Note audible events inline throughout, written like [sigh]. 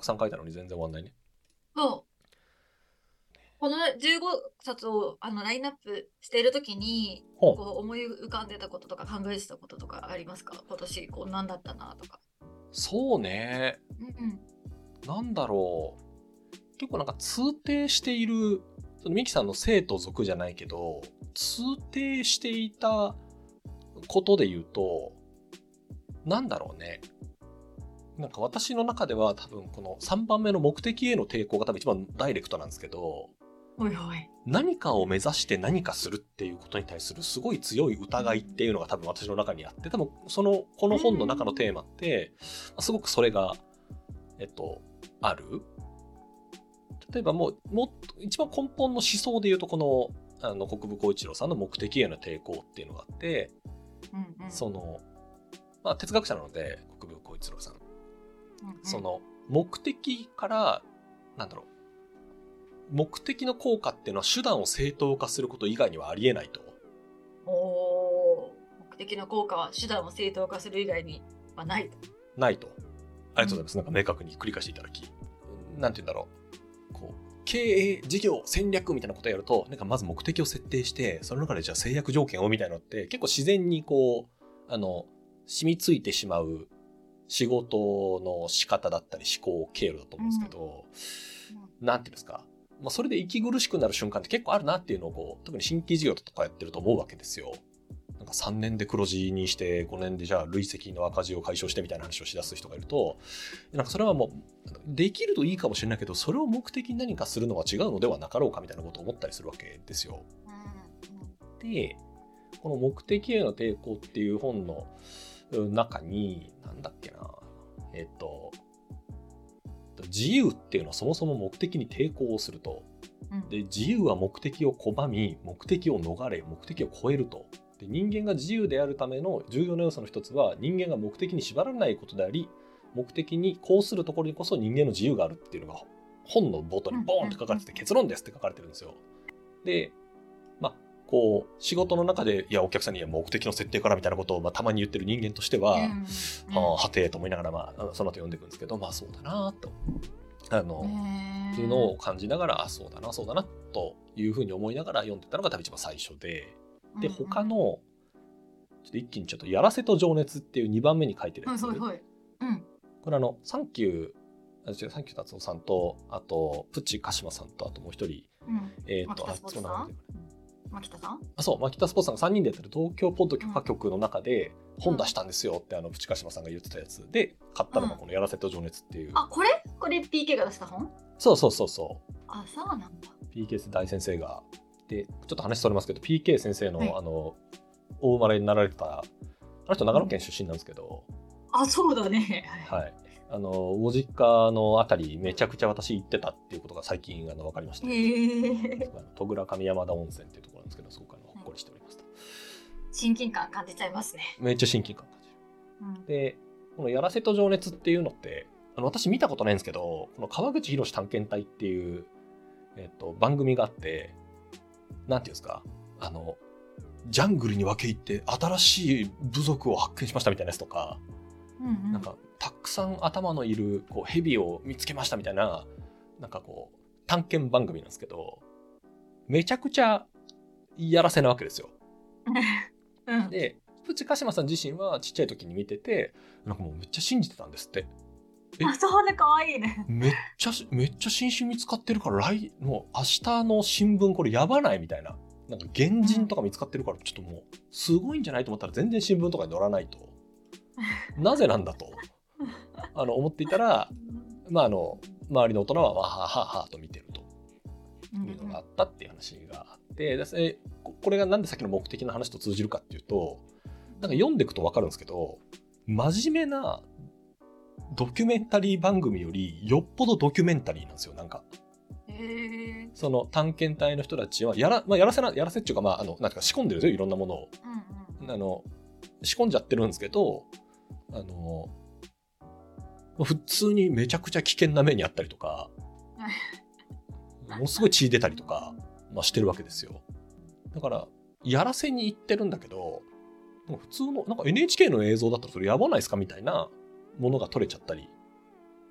たくさん書いたのに全然終わんないね。そう。この15冊をあのラインナップしているときに、こう思い浮かんでたこととか考えてたこととかありますか？今年こう何だったなとか。そうね。うんうん。なんだろう。結構なんか通底している、そのミキさんの生と属じゃないけど、通底していたことで言うと、なんだろうね。なんか私の中では多分この3番目の目的への抵抗が多分一番ダイレクトなんですけど、ほいほい。何かを目指して何かするっていうことに対するすごい強い疑いっていうのが多分私の中にあって多分そのこの本の中のテーマってすごくそれがえっとある例えばもうもっと一番根本の思想で言うとこのあの国分光一郎さんの目的への抵抗っていうのがあってうんうん。その、まあ、哲学者なので国分光一郎さんうんうんそ。の目的からなんだろう目的の効果っていうのは手段を正当化すること以外にはありえないと。おー目的の効果は手段を正当化する以外にはないと。ないと。ありがとうございます。なんか明確に繰り返していただき。なんて言うんだろう。こう、経営、事業、戦略みたいなことをやると、なんかまず目的を設定して、その中でじゃあ制約条件をみたいなのって、結構自然にこう、あの、染みついてしまう仕事の仕方だったり思考経路だと思うんですけど、なんていうんですか？まあ、それで息苦しくなる瞬間って結構あるなっていうのをこう、特に新規事業とかやってると思うわけですよ。なんか3年で黒字にして5年でじゃあ累積の赤字を解消してみたいな話をしだす人がいるとなんかそれはもうできるといいかもしれないけどそれを目的に何かするのは違うのではなかろうかみたいなことを思ったりするわけですよ。でこの「目的への抵抗」っていう本のうん中になんだっけな。えっと自由っていうのはそもそも目的に抵抗をすると。うん。で自由は目的を拒み目的を逃れ目的を超えると。で人間が自由であるための重要な要素の一つは人間が目的に縛られないことであり目的にこうするところにこそ人間の自由があるっていうのが本の冒頭にボーンって書かれてて結論ですって書かれてるんですよ。でまあこう仕事の中でいやお客さんにいや目的の設定からみたいなことをまあたまに言ってる人間としては、うん。うん。はあはてと思いながら、まあ、その後読んでいくんですけどまあそうだなと。あの、っていうのを感じながら、あ、そうだな、そうだな、というふうに思いながら読んでたのが多分一番最初で、で、他の、ちょっと一気にちょっと、やらせと情熱っていう2番目に書いてるやつ。うん。これあの、サンキュー、サンキュー達夫さんと、あと、プチ鹿島さんと、あともう一人、うん。えーっーツさん。そうなんだよ牧田さん？あ、そう、牧田スポーツさんが3人でやってる東京ポッド許可局の中で、本出したんですよって、あの、プチ鹿島さんが言ってたやつ。で、買ったのがこのやらせと情熱っていう。あ、これ？これ PK が出した本？そうそうそうそう。あ、そうなんだ。PK 大先生が。でちょっと話それますけど PK 先生の,、はい。あのお生まれになられたあの人長野県出身なんですけど、あ、そうだね。はいあのご実家のあたりめちゃくちゃ私行ってたっていうことが最近あの分かりました、へえ。戸倉上山田温泉っていうところなんですけどそこからほっこりしておりますと親近感感じちゃいますね。めっちゃ親近感感じるうん。でこの「やらせと情熱」っていうのってあの私見たことないんですけどこの川口博探検隊っていう、えっと、番組があってなんていうんですかあのジャングルに分け入って新しい部族を発見しましたみたいなやつとか、うんうんなんかたくさん頭のいるこう蛇を見つけましたみたいななんかこう探検番組なんですけどめちゃくちゃやらせなわけですよ。[laughs] うん。でプチ鹿島さん自身はちっちゃい時に見ててなんかもうめっちゃ信じてたんですって。えあ、そうね、かわいいね。めっちゃめっちゃ新種見つかってるから来もう明日の新聞これやばないみたいななんか原人とか見つかってるからちょっともうすごいんじゃないと思ったら全然新聞とかに載らないと [laughs] なぜなんだとあの思っていたらまああの周りの大人はわはははと見てるというのがあったっていう話があってでえここれがなんでさっきの目的の話と通じるかっていうとなんか読んでいくと分かるんですけど真面目なドキュメンタリー番組よりよっぽどドキュメンタリーなんですよなんか。その探検隊の人たちはやら,、まあ、やらせなやらせっていうかまああのなんか仕込んでるんですよいろんなものをうんうん。あの仕込んじゃってるんですけどあの普通にめちゃくちゃ危険な目にあったりとか [laughs] ものすごい血出たりとか、まあ、してるわけですよ。だからやらせに行ってるんだけど普通のなんか NHK の映像だったらそれやばないですかみたいなものが撮れちゃったり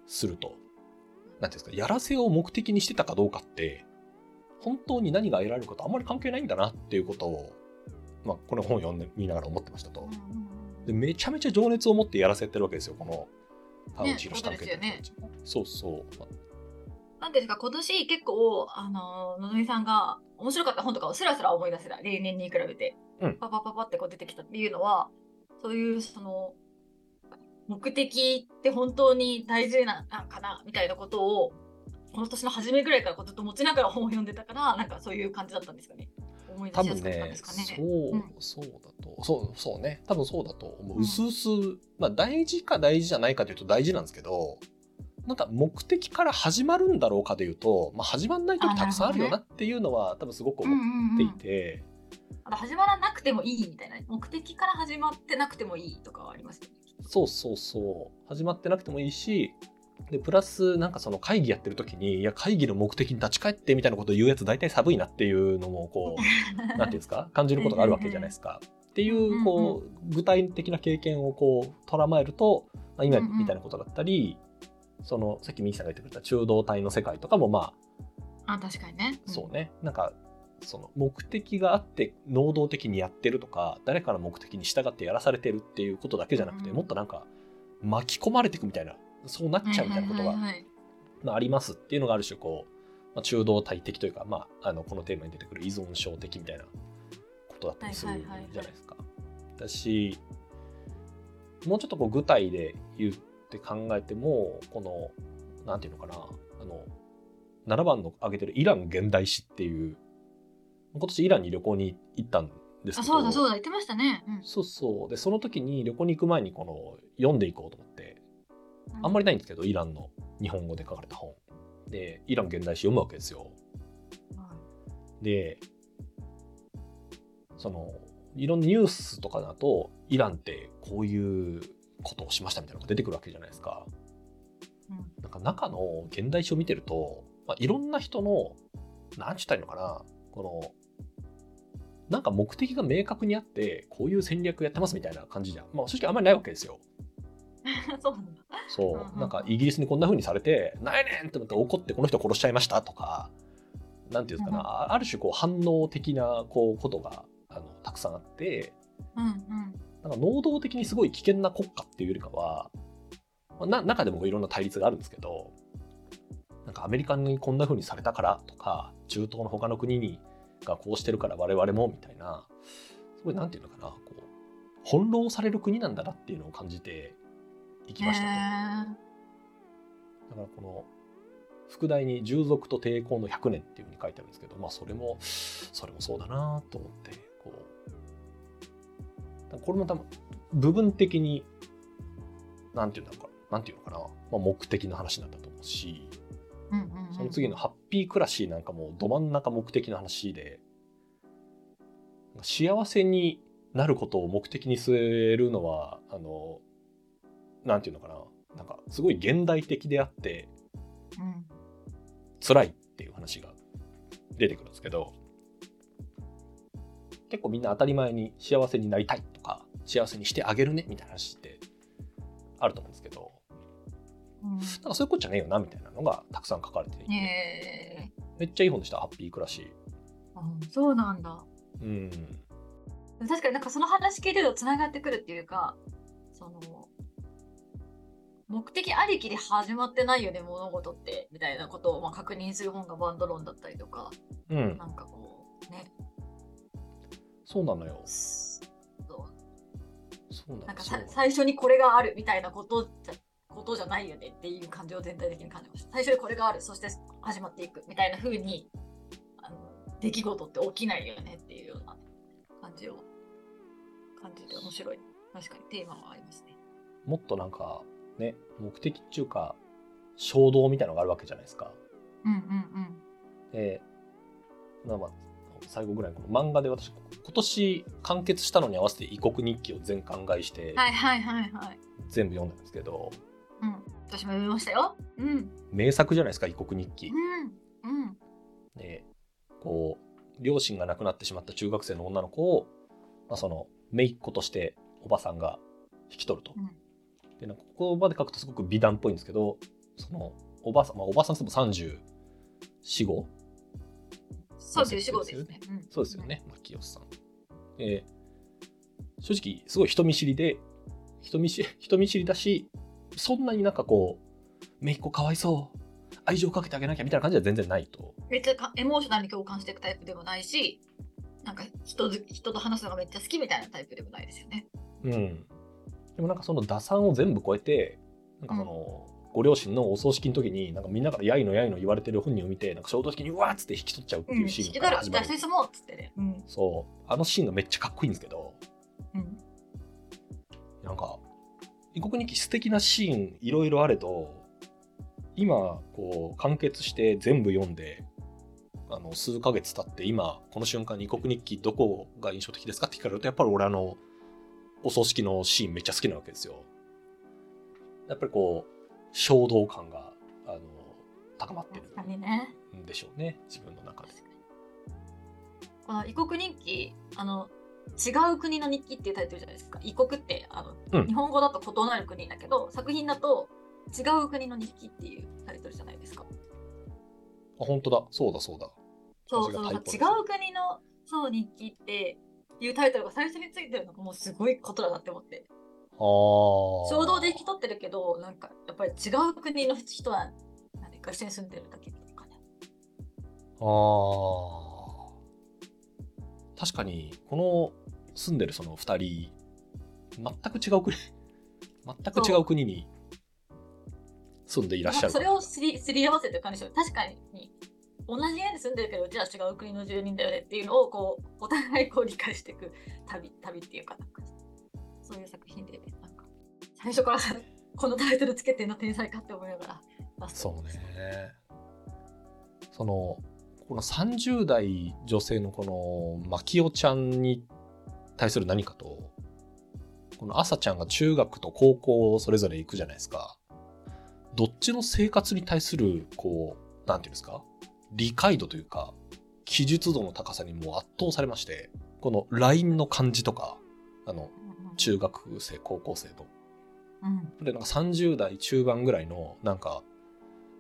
すると。ていうんですか、やらせを目的にしてたかどうかって、本当に何が得られるかとあんまり関係ないんだなっていうことを、まあ、この本を読んでみながら思ってましたと。でめちゃめちゃ情熱を持ってやらせてるわけですよ、この川内宏ね、そうそう。なんですか、今年結構、あの、のぞみさんが面白かった本とかをスラスラ思い出せた、例年に比べて、うん、パパパパってこう出てきたっていうのは、そういうその、目的って本当に大事なのかなみたいなことを、この年の初めぐらいからずっと持ちながら本を読んでたから、なんかそういう感じだったんですかね。思い出しやすかったんですかね。そう、うん、そうだと、そう、そうね。多分そうだと思う。うすうす、まあ大事か大事じゃないかというと大事なんですけど、なんか目的から始まるんだろうかでいうと、まあ、始まんない時たくさんあるよなっていうのは、多分すごく思っていて、あと始まらなくてもいいみたいな。目的から始まってなくてもいいとかはありますよねそうそうそう。始まってなくてもいいしでプラスなんかその会議やってる時にいや会議の目的に立ち返ってみたいなことを言うやつ大体寒いなっていうのもこう [laughs] なんていうんですか？感じることがあるわけじゃないですか。っていうこう具体的な経験をこうとらまえると、まあ、今みたいなことだったり、そのさっきミキさんが言ってくれた中道体の世界とかもまああ確かにね、うん、そうね。なんかその目的があって能動的にやってるとか誰かの目的に従ってやらされてるっていうことだけじゃなくて、うん、もっとなんか巻き込まれていくみたいなそうなっちゃうみたいなことが、まあ、ありますっていうのがある種こう、まあ、中道体的というか、まあ、あのこのテーマに出てくる依存症的みたいなことだったりするじゃないですか。だしもうちょっとこう具体で言うって考えてもこのなんていうのかなあの7番の挙げてるイラン現代史っていう今年イランに旅行に行ったんですけど。あそうだそうだ言ってましたね、うん、そうそう。でその時に旅行に行く前にこの読んでいこうと思っあんまりないんですけどイランの日本語で書かれた本。でイラン現代史読むわけですよ、うん、でそのいろんなニュースとかだとイランってこういうことをしましたみたいなのが出てくるわけじゃないですか。うん、なんか中の現代史を見てると、まあ、いろんな人の何ちゅったらいいのかなこのなんか目的が明確にあってこういう戦略やってますみたいな感じじゃん、まあ、正直あんまりないわけですよ。[laughs] そうなんだ。そう。なんかイギリスにこんな風にされて「なんやねん!」って思って怒ってこの人殺しちゃいましたとかなんていうんですかな、うん、ある種こう反応的なこうことがあのたくさんあって、うんうん、なんか能動的にすごい危険な国家っていうよりかは、まあ、中でもいろんな対立があるんですけどなんかアメリカにこんな風にされたからとか中東の他の国にがこうしてるから我々もみたいなすごいなんていうのかなこう翻弄される国なんだなっていうのを感じていきました。ね。だからこの副題に従属と抵抗の100年っていうふうに書いてあるんですけどまあそれもそれもそうだなと思ってこう。これも多分部分的になんていうんだろうか。なんていうのかな、まあ、目的の話なんだと思うし。その次のハッピー暮らしなんかもど真ん中目的の話で幸せになることを目的に据えるのはあのなんていうのかな。なんかすごい現代的であって、うん、辛いっていう話が出てくるんですけど結構みんな当たり前に幸せになりたいとか幸せにしてあげるねみたいな話ってあると思うんですけどうん、なんかそういうことじゃねえよなみたいなのがたくさん書かれていて、え。ー、めっちゃいい本でした。ハッピー暮らしあそうなんだ。うん。確かになんかその話聞いてるとつながってくるっていうかその目的ありきで始まってないよね物事ってみたいなことをまあ確認する本がバンド論だったりとか、うん、なんかこうねそうなのよそうなんか最初にこれがあるみたいなことじゃことじゃないよねっていう感じを全体的に感じました。最初にこれがある、そして始まっていくみたいな風にあの出来事って起きないよねっていうような感じを感じて面白い。確かにテーマはありますね。もっとなんかね、目的っていうか衝動みたいなのがあるわけじゃないですか。うんうんうん。で、まあまあ、最後ぐらいこの漫画で私今年完結したのに合わせて異国日記を全巻買いして、はいはいはいはい、全部読んだんですけど、うん、私も読みましたよ。うん。名作じゃないですか、異国日記。うん。うん。で、こう、両親が亡くなってしまった中学生の女の子を、まあ、その、姪っ子としておばさんが引き取ると。うん、で、なんかここまで書くとすごく美談っぽいんですけど、その、おばあさん、まあ、おばあさんすも34、5? 34、5ですね。そうですよね、牧吉さん。えー、正直、すごい人見知りで、人見知 [laughs] 人見知りだし、そんなになんかこう、めいっ子かわいそう、愛情かけてあげなきゃみたいな感じは全然ないと。めっちゃエモーショナルに共感していくタイプでもないし、なんか人人と話すのがめっちゃ好きみたいなタイプでもないですよね。うん。でもなんかその打算を全部超えて、なんかその、うん。ご両親のお葬式の時になんかみんなからやいのやいの言われてる本人を見てなんか衝動的にうわっつって引き取っちゃうっていうシーンが始まる、うん、もっつってね、うん、そう。あのシーンがめっちゃかっこいいんですけど、うん、なんか異国日記素敵なシーンいろいろあれど今こう完結して全部読んであの数ヶ月経って今この瞬間に異国日記どこが印象的ですかって聞かれるとやっぱり俺あのお葬式のシーンめっちゃ好きなわけですよ。やっぱりこう衝動感があの高まってるんでしょうね、自分の中で。この異国日記あの違う国の日記っていうタイトルじゃないですか異国ってあの、うん、日本語だと異なる国だけど作品だと違う国の日記っていうタイトルじゃないですか。あ本当だそうだそうだ。そうそう違う国のそう日記っていうタイトルが最初についてるのがもうすごいことだなって思って。衝動で引き取ってるけどなんかやっぱり違う国の人は何か一緒に住んでるだけとかね。あ確かにこの住んでるその2人全く違う国 [laughs] 全く違う国に住んでいらっしゃる。それをすりすり合わせてる感じで確かに同じ家に住んでるけどじゃあ違う国の住人だよねっていうのをこうお互いこう理解していく旅旅っていうかなんかそういう作品でなんか最初からこのタイトルつけての天才かって思いながらそうねそのこの30代女性のこのマキオちゃんに対する何かとこの朝ちゃんが中学と高校をそれぞれ行くじゃないですか。どっちの生活に対するこうなんていうんですか？理解度というか記述度の高さにもう圧倒されましてこの LINE の感じとかあの中学生高校生と。うん、でなんか30代中盤ぐらいのなんか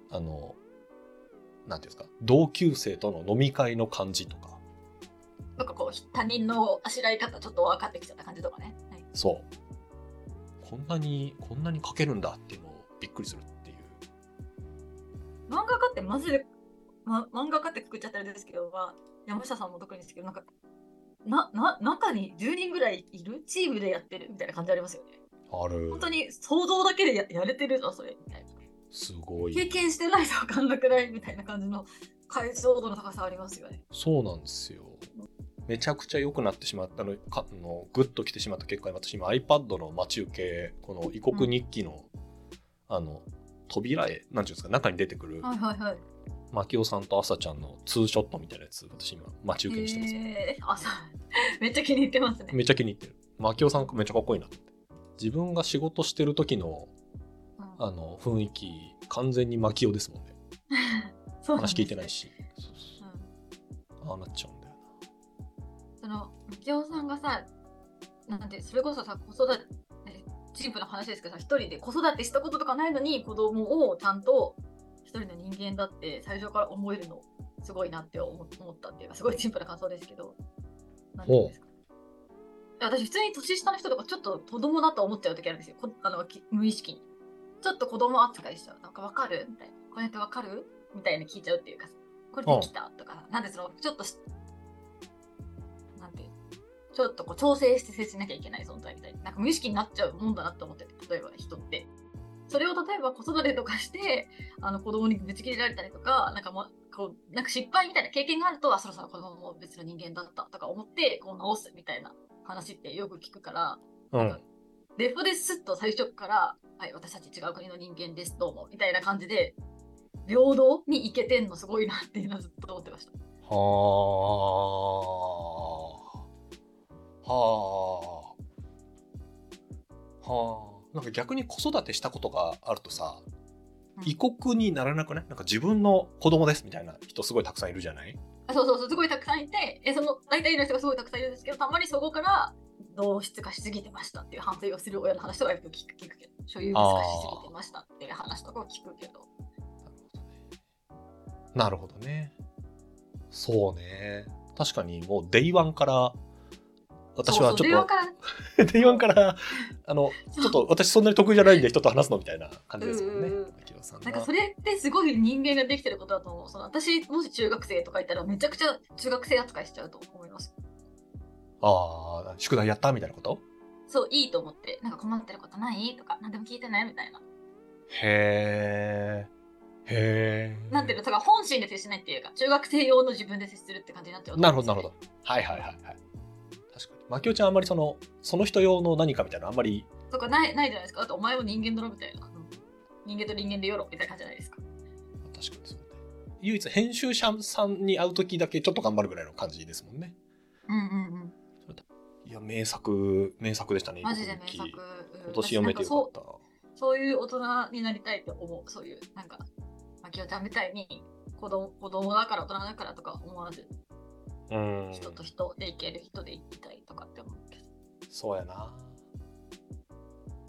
あのなんていうんですか同級生との飲み会の感じとか。なんかこう他人のあしらい方ちょっと分かってきちゃった感じとかね、はい、そう。こんなにこんなに書けるんだっていうのをびっくりするっていう。漫画家ってマジで、ま、漫画家ってくくっちゃったんですけど、まあ、山下さんも特にですけどなんかな、な、中に10人ぐらいいるチームでやってるみたいな感じありますよね。ある。本当に想像だけでややれてるぞ、それ、みたいな。すごい。経験してないと分かんなくないみたいな感じの解像度の高さありますよね。そうなんですよ。めちゃくちゃ良くなってしまったの、かのグッと来てしまった結果、私今 iPad の待ち受け、この異国日記の、うん、あの、扉絵、なんていうんですか、中に出てくる、はいはいはい。牧雄さんと朝ちゃんのツーショットみたいなやつ、私今、待ち受けにしてます、えー、朝、[laughs] めっちゃ気に入ってますね。めっちゃ気に入ってる。牧雄さんめっちゃかっこいいなって。自分が仕事してる時の、うん、あの、雰囲気、完全に牧雄ですもん [laughs] ね。話聞いてないし。そうそう、うん、ああなっちゃうんだよな。その、牧雄さんがさ、なんで、それこそさ、子育て、シンプルな話ですけどさ、一人で子育てしたこととかないのに子供をちゃんと一人の人間だって最初から思えるのすごいなって思ったっていうかすごいシンプルな感想ですけど。何ですか私普通に年下の人とかちょっと子供だと思っちゃう時あるんですよ。あの無意識に。ちょっと子供扱いしちゃうなんかわかる？みたいな。これってわかる？みたいな聞いちゃうっていうかこれできた？とかなんでそのちょっとなんてちょっとこう調整して接しなきゃいけない存在みたいな。なんか無意識になっちゃうもんだなって思ってて例えば人ってそれを例えば子育てとかしてあの子供にぶち切れられたりとかなんかもこうなんか失敗みたいな経験があるとあそろそろ子供も別の人間だったとか思ってこう直すみたいな話ってよく聞くから、うん、デフォですっと最初から「はい私たち違う国の人間ですどうも」みたいな感じで平等にいけてんのすごいなっていうのはずっと思ってました。はあ。はあ。はあ。なんか逆に子育てしたことがあるとさ、異国にならなくない？なんか自分の子供ですみたいな人すごいたくさんいるじゃない？そうそうそう、すごいたくさんいて、えその大体の人がすごいたくさんいるんですけど、たまにそこから同質化しすぎてましたっていう反省をする親の話とかよく聞く聞くけど、所有物化しすぎてましたっていう話とかを聞くけど。なるほどね。そうね。確かにもう day one から私はちょっと、 day one から、あの、[laughs] ちょっと私そんなに得意じゃないんで人と話すのみたいな感じですもんね。なんかそれってすごい人間ができてることだと思う。その私、もし中学生とかいたらめちゃくちゃ中学生扱いしちゃうと思います。ああ、宿題やったみたいなこと？そう、いいと思って、なんか困ってることない？とか、何でも聞いてない？みたいな。へえ。へえ。なんていうの、だから本心で接しないっていうか、中学生用の自分で接するって感じになっちゃう、ね、なるほど、なるほど。はいはいはいはい。マキオちゃんあんまりその、その人用の何かみたいなあんまり。とかないないじゃないですか。だってお前も人間だろみたいな。人間と人間でよろみたいな感じじゃないですか。確かにそうね。唯一編集者さんに会う時だけちょっと頑張るぐらいの感じですもんね。うんうんうん。いや、名作、名作でしたね。マジで名作。今年読めてよかった。そういう大人になりたいと思う。そういう、なんか、マキオちゃんみたいに子供子供だから大人だからとか思わず、うん、人と人でいける人でいきたいとかって思うけど。そうやな。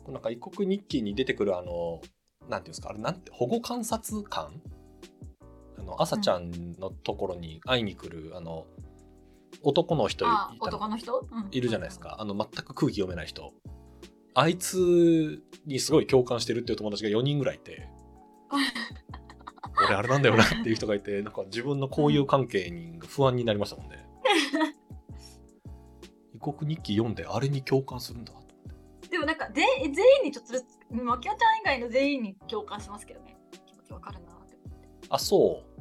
なんか異国日記に出てくるあの、なんていうんですか、あれなんて、保護観察官？あの、朝ちゃんのところに会いに来る、うん、あの、男の人男の人、いるじゃないですか、あの全く空気読めない人。あいつにすごい共感してるっていう友達が4人ぐらいいて [laughs] 俺あれなんだよなっていう人がいて [laughs] なんか自分の交友関係に不安になりましたもんね。[laughs] 異国日記読んであれに共感するんだ。でもなんか全員にちょっとマキオちゃん以外の全員に共感しますけどね。気持ちわかるなってあそう。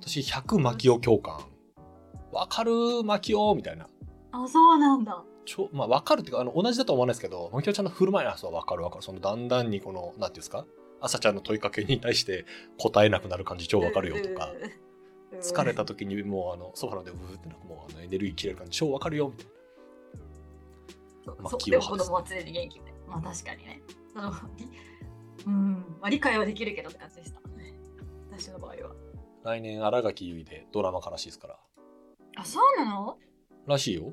私100マキオ共感。わかるマキオみたいな。あ、そうなんだ。ちょまあ、わかるっていうか、あの、同じだと思わないですけど、マキオちゃんの振る舞いはそうわかるわかる。その、だんだんにこの、なんていうんですか？朝ちゃんの問いかけに対して答えなくなる感じ超わかるよとか、疲れた時にもうあのソファーでブーってなんかもうあのエネルギー切れる感じ超わかるよみたいな。まあ、でも子供は常に元気で。まあ確かにね。そのうん、まあ、理解はできるけどって感じでした。私の場合は。来年、新垣結衣でドラマ化らしいですから。あ、そうなの？らしいよ。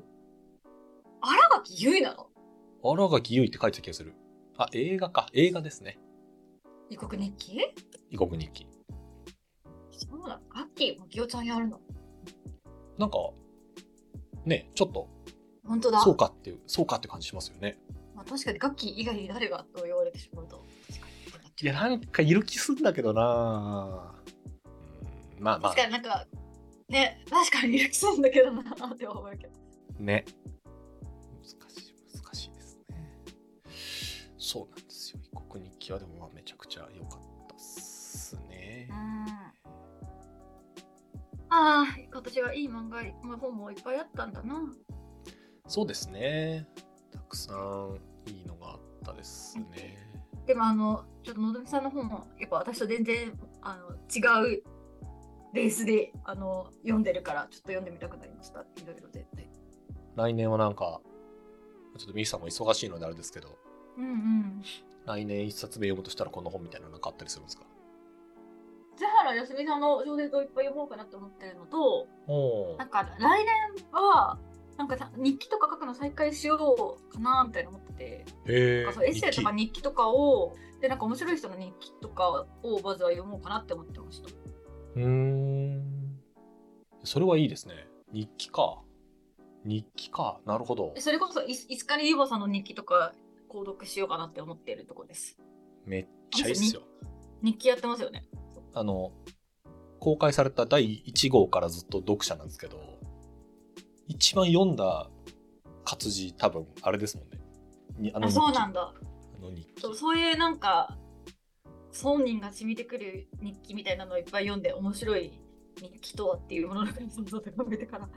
新垣結衣なの？新垣結衣って書いてた気がする。あ、映画か。映画ですね。異国日記？異国日記。そうだ。ガッキーもきおちゃんやるの？なんか、ね、ちょっと、本当だ。そうかっていう、そうかって感じしますよね。まあ確かにガッキー以外に誰がと言われてしまうと。いや、なんかいる気すんだけどなまあまあ。確かになんか、ね、確かにリアクションだけどなって思うけど。ね。難しい、難しいですね。そうなんですよ。異国日記はでもまあめちゃああ、今年はいい漫画、まあ、本もいっぱいあったんだな。そうですね。たくさんいいのがあったですね。でもあの、ちょっとのぞみさんの本も、やっぱ私と全然あの違うベースであの読んでるからちょっと読んでみたくなりましたいろいろで来年はなんかちょっとミキさんも忙しいのであれですけど、うんうん、来年一冊目読むとしたらこの本みたいなのがあったりするんですか？津原康美さんの小説をいっぱい読もうかなって思ってるのとなんか来年はなんか日記とか書くの再開しようかなみたいな思っててエッセイとか日記とかをでなんか面白い人の日記とかをまずは読もうかなって思ってました。うん。それはいいですね。日記か。日記か。なるほど。それこそい、いつかにゆぼさんの日記とか購読しようかなって思っているところです。めっちゃいいっすよ。日記やってますよね。あの、公開された第1号からずっと読者なんですけど、一番読んだ活字多分あれですもんね。にあのそうなんだ。あの日記そうそういうなんか本人が染みてくる日記みたいなのをいっぱい読んで面白い日記とはっていうものの想像で考えてから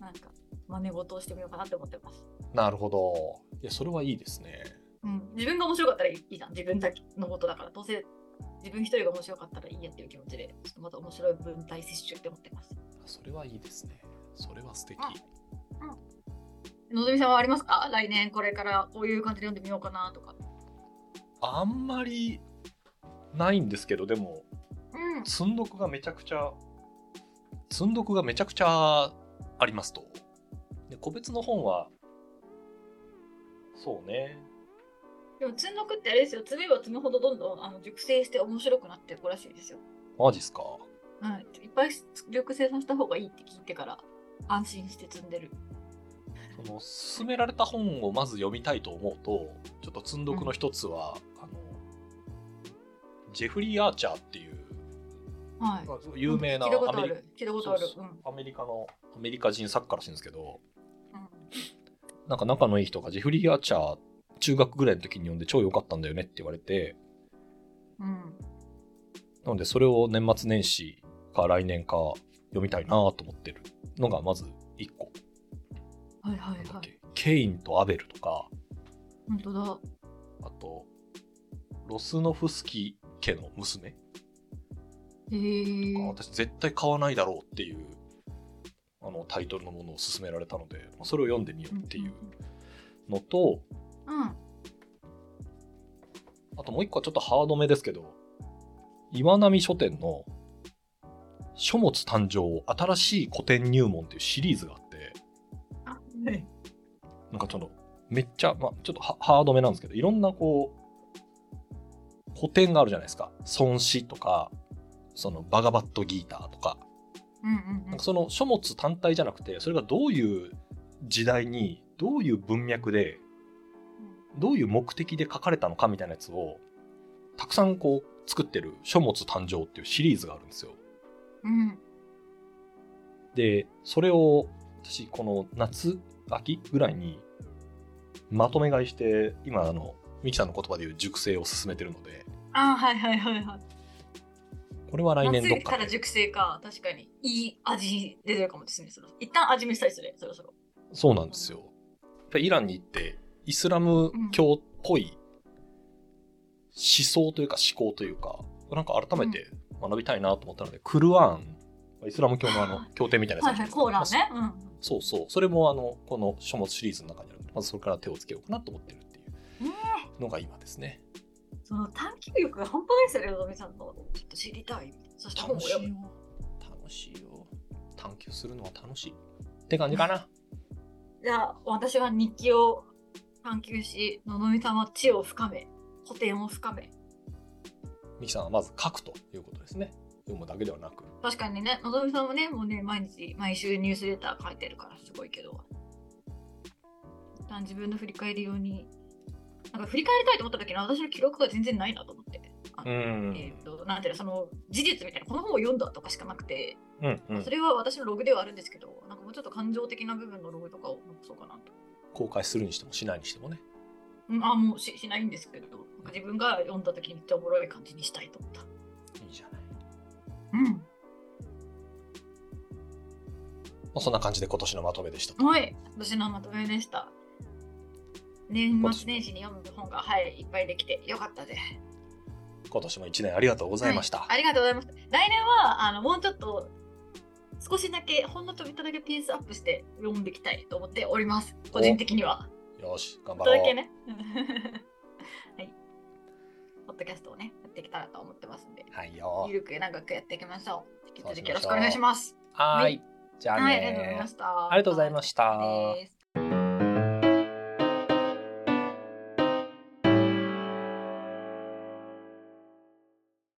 なんか真似事をしてみようかなって思ってます。なるほど。いやそれはいいですね。うん、自分が面白かったらいいじゃん自分だけのことだからどうせ自分一人が面白かったらいいやっていう気持ちでちょっとまた面白い文体摂取って思ってます。それはいいですね。それは素敵。うんうん、のぞみさんはありますか？来年これからこういう感じで読んでみようかなとか。あんまりないんですけどでも、うん、積んどくがめちゃくちゃ積んどくがめちゃくちゃありますとで個別の本はそうねでも積んどくってあれですよ。積めば積むほどどんどんあの熟成して面白くなっていくらしいですよ。マジっすか？うん、いっぱい力生産した方がいいって聞いてから安心して積んでる。その勧められた本をまず読みたいと思うとちょっと積んどくの一つは、うん、あのジェフリー・アーチャーっていう、はい、有名な、アメリカのアメリカ人作家らしいんですけど、うん、なんか仲のいい人がジェフリー・アーチャー中学ぐらいの時に読んで超良かったんだよねって言われて、うん、なのでそれを年末年始か来年か読みたいなと思ってるのがまず1個。はいはいはい。ケインとアベルとか。本当だ。あと、ロスノフスキ家の娘。へえ。私絶対買わないだろうっていうあのタイトルのものを勧められたので、それを読んでみようっていうのと、うん、あともう一個はちょっとハードめですけど、岩波書店の書物誕生新しい古典入門っていうシリーズがあって、ね、なんかそのめっちゃ、まあ、ちょっとハードめなんですけどいろんなこう古典があるじゃないですか。孫子とかそのバガバットギーターとか,、なんかその書物単体じゃなくてそれがどういう時代にどういう文脈でどういう目的で書かれたのかみたいなやつをたくさんこう作ってる書物誕生っていうシリーズがあるんですよ。うん、でそれを私この夏秋ぐらいにまとめ買いして今あのミキさんの言葉で言う熟成を進めてるのであはいはいはいはい。これは来年どっかから熟成か。確かにいい味出てるかもですね一旦味見したいですねそろそろ。そうなんですよ。イランに行ってイスラム教っぽい思想というか思考というかなんか改めて学びたいなと思ったので、クルアーンイスラム教のあの [laughs] 経典みたいなやつ、はいはい、コーラね、うん、そうそう。それもあのこの書物シリーズの中にあるのでまずそれから手をつけようかなと思ってるっていうのが今ですね、えー、その探求力が半端ないですよねのぞみさんのちょっと知りたい。そして本を読む。楽しいよ。探求するのは楽しい。って感じかな。[laughs] じゃあ私は日記を探求しのぞみさんは知を深め古典を深め。ミキさんはまず書くということですね。読むだけではなく。確かにねのぞみさんもねもうね毎日毎週ニュースレター書いてるからすごいけど。一旦自分の振り返り用になんか振り返りたいと思った時に私の記録が全然ないなと思って。あのえっ、ー、となんていうのその事実みたいなこの本を読んだとかしかなくて、うんうん、それは私のログではあるんですけどなんかもうちょっと感情的な部分のログとかを残そうかなと公開するにしてもしないにしてもねあもうししないんですけど自分が読んだ時にめっちゃおもろい感じにしたいと思ったいいじゃないうん。まあ、そんな感じで今年のまとめでした。はい、今年のまとめでした。年末年始に読む本が、はい、いっぱいできてよかったです。今年も1年ありがとうございました。はい、ありがとうございます。来年はあのもうちょっと少しだけほんのちょびっとだけペースアップして読んでいきたいと思っております。個人的には。よし、頑張ろう。だけね。[laughs] はい。ポッドキャストをね、やっていけたらと思ってますんで、はいよ。ゆるく長くやっていきましょう。引き続きよろしくお願いします。はい。じゃあね、はい、ありがとうございました。ありがとうございました。